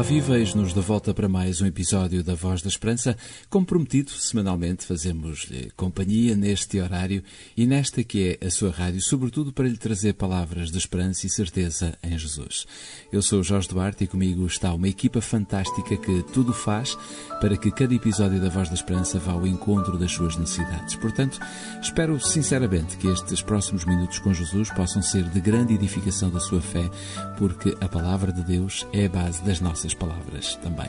Olá, viva! nos de volta para mais um episódio da Voz da Esperança. Como prometido, semanalmente fazemos-lhe companhia neste horário e nesta que é a sua rádio, sobretudo para lhe trazer palavras de esperança e certeza em Jesus. Eu sou Jorge Duarte e comigo está uma equipa fantástica que tudo faz para que cada episódio da Voz da Esperança vá ao encontro das suas necessidades. Portanto, espero sinceramente que estes próximos minutos com Jesus possam ser de grande edificação da sua fé, porque a palavra de Deus é a base das nossas nossas palavras também.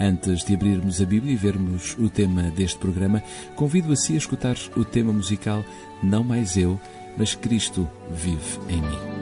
Antes de abrirmos a Bíblia e vermos o tema deste programa, convido a si a escutar o tema musical Não Mais Eu, mas Cristo vive em mim.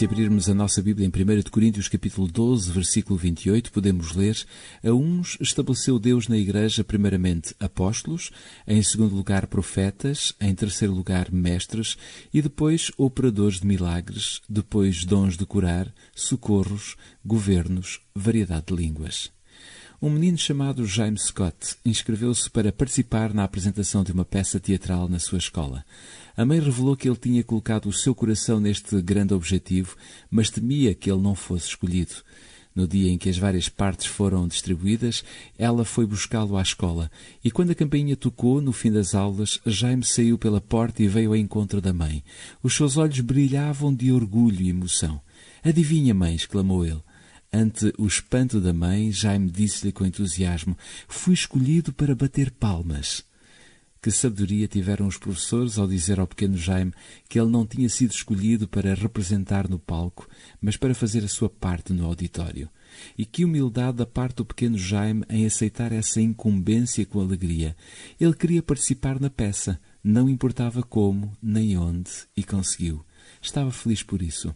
Se abrirmos a nossa Bíblia em 1 Coríntios capítulo 12, versículo 28, podemos ler: A uns estabeleceu Deus na igreja primeiramente apóstolos, em segundo lugar profetas, em terceiro lugar mestres e depois operadores de milagres, depois dons de curar, socorros, governos, variedade de línguas. Um menino chamado James Scott inscreveu-se para participar na apresentação de uma peça teatral na sua escola. A mãe revelou que ele tinha colocado o seu coração neste grande objetivo, mas temia que ele não fosse escolhido. No dia em que as várias partes foram distribuídas, ela foi buscá-lo à escola, e quando a campainha tocou, no fim das aulas, Jaime saiu pela porta e veio ao encontro da mãe. Os seus olhos brilhavam de orgulho e emoção. Adivinha, mãe, exclamou ele. Ante o espanto da mãe, Jaime disse-lhe com entusiasmo: Fui escolhido para bater palmas. Que sabedoria tiveram os professores ao dizer ao pequeno Jaime que ele não tinha sido escolhido para representar no palco, mas para fazer a sua parte no auditório. E que humildade da parte do pequeno Jaime em aceitar essa incumbência com alegria. Ele queria participar na peça, não importava como, nem onde, e conseguiu. Estava feliz por isso.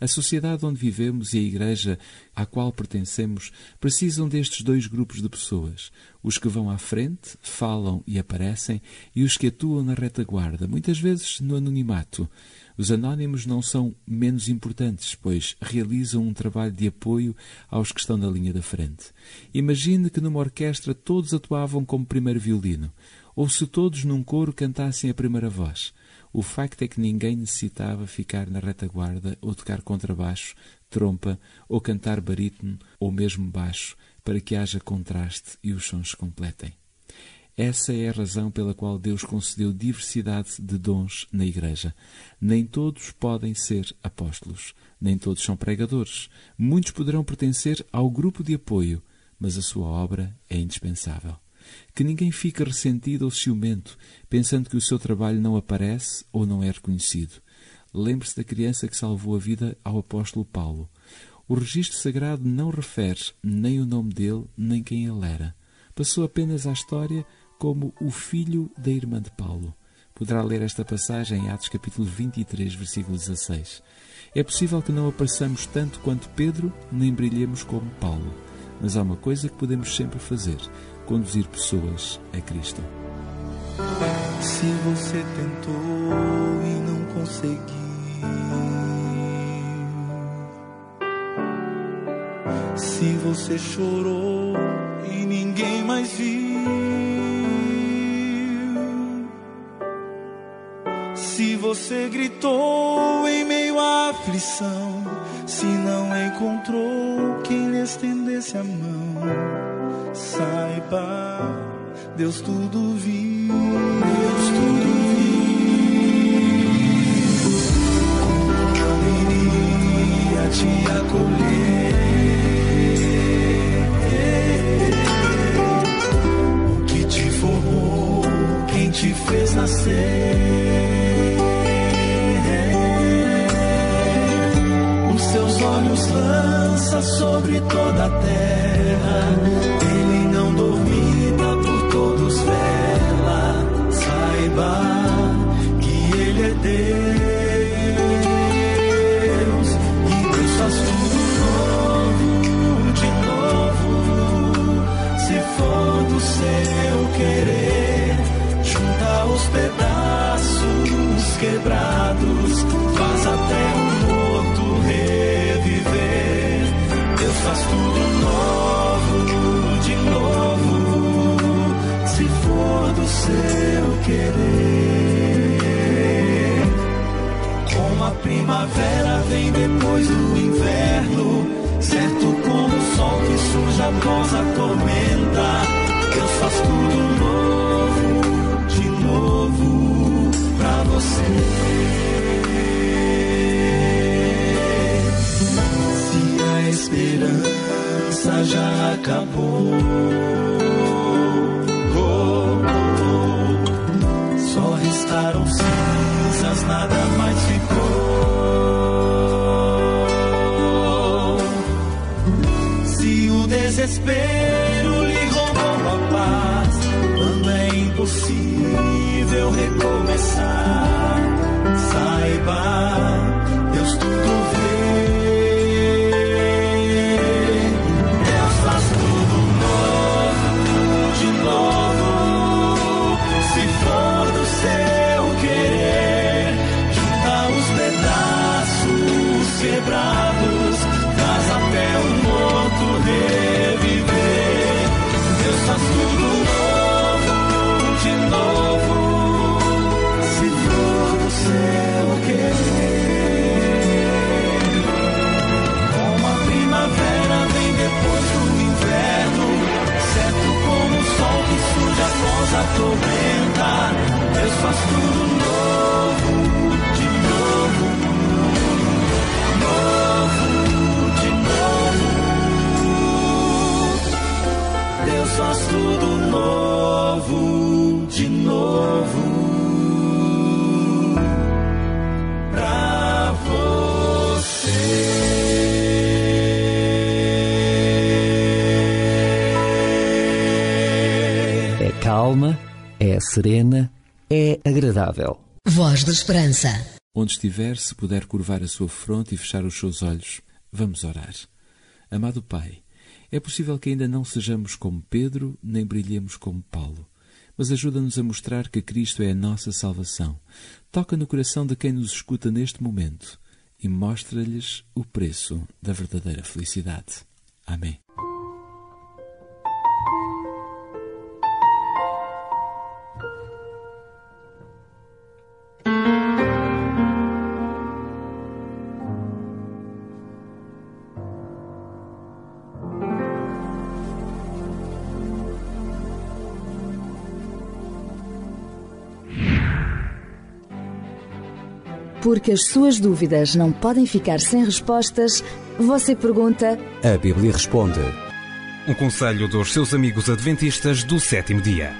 A sociedade onde vivemos e a Igreja à qual pertencemos precisam destes dois grupos de pessoas: os que vão à frente, falam e aparecem, e os que atuam na retaguarda, muitas vezes no anonimato. Os anónimos não são menos importantes, pois realizam um trabalho de apoio aos que estão na linha da frente. Imagine que numa orquestra todos atuavam como primeiro violino, ou se todos num coro cantassem a primeira voz. O facto é que ninguém necessitava ficar na retaguarda ou tocar contrabaixo, trompa ou cantar barítono ou mesmo baixo para que haja contraste e os sons se completem. Essa é a razão pela qual Deus concedeu diversidade de dons na Igreja. Nem todos podem ser apóstolos, nem todos são pregadores. Muitos poderão pertencer ao grupo de apoio, mas a sua obra é indispensável. Que ninguém fique ressentido ou ciumento, pensando que o seu trabalho não aparece ou não é reconhecido. Lembre-se da criança que salvou a vida ao apóstolo Paulo. O registro sagrado não refere nem o nome dele, nem quem ele era. Passou apenas à história como o filho da irmã de Paulo. Poderá ler esta passagem em Atos capítulo 23, versículo 16. É possível que não apareçamos tanto quanto Pedro, nem brilhemos como Paulo. Mas há uma coisa que podemos sempre fazer: conduzir pessoas a Cristo. Se você tentou e não conseguiu, se você chorou e ninguém mais viu, se você gritou em meio à aflição, se não encontrou quem lhe estendesse a mão saiba, Deus tudo viu, Deus tudo viu. Te acolher. O que te formou, quem te fez nascer. Os seus olhos lança sobre toda a terra após a tormenta, Deus faz tudo novo, de novo pra você. Se a esperança já acabou. Só restaram cinzas, nada mais desespero lhe roubou a paz. Quando é impossível recomeçar, saiba, Deus tudo vê. tormenta, Deus faz tudo novo, de novo, novo, de novo. Deus faz tudo novo, de novo. Pra você. É calma, é serena, é agradável. Voz da Esperança. Onde estiver, se puder curvar a sua fronte e fechar os seus olhos, vamos orar. Amado Pai, é possível que ainda não sejamos como Pedro, nem brilhemos como Paulo, mas ajuda-nos a mostrar que Cristo é a nossa salvação. Toca no coração de quem nos escuta neste momento e mostra-lhes o preço da verdadeira felicidade. Amém. Porque as suas dúvidas não podem ficar sem respostas, você pergunta A Bíblia responde. Um conselho dos seus amigos adventistas do sétimo dia.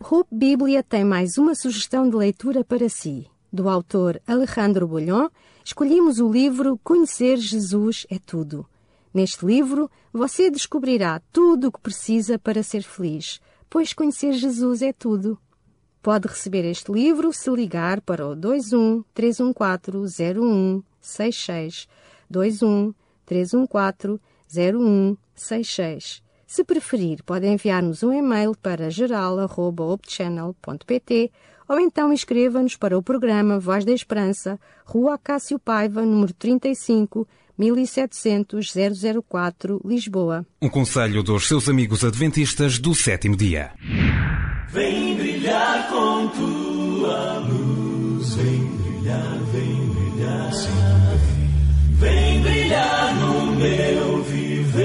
Rup Bíblia tem mais uma sugestão de leitura para si. Do autor Alejandro Bolhon, escolhemos o livro Conhecer Jesus é Tudo. Neste livro, você descobrirá tudo o que precisa para ser feliz, pois conhecer Jesus é tudo. Pode receber este livro se ligar para o 21 314 0166 21 314 0166. Se preferir, pode enviar-nos um e-mail para geral.opchannel.pt ou então escreva-nos para o programa Voz da Esperança, Rua Cássio Paiva, número 35, 1700 004, Lisboa. Um conselho dos seus amigos adventistas do sétimo dia. Vem brilhar com tua luz, vem brilhar, vem brilhar, sim, vem. Vem brilhar no meu viver.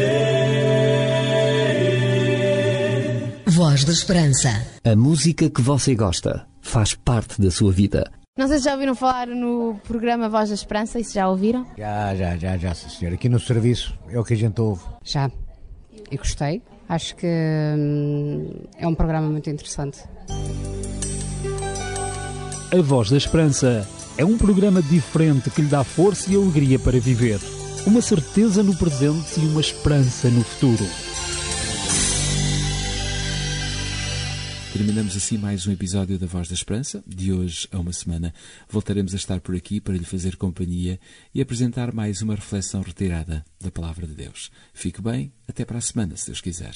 Voz da Esperança. A música que você gosta faz parte da sua vida. Não sei se já ouviram falar no programa Voz da Esperança, isso já ouviram? Já, já, já, já, sim, senhor. Aqui no serviço é o que a gente ouve. Já. E gostei. Acho que hum, é um programa muito interessante. A Voz da Esperança é um programa diferente que lhe dá força e alegria para viver. Uma certeza no presente e uma esperança no futuro. Terminamos assim mais um episódio da Voz da Esperança. De hoje a uma semana voltaremos a estar por aqui para lhe fazer companhia e apresentar mais uma reflexão retirada da Palavra de Deus. Fique bem, até para a semana, se Deus quiser.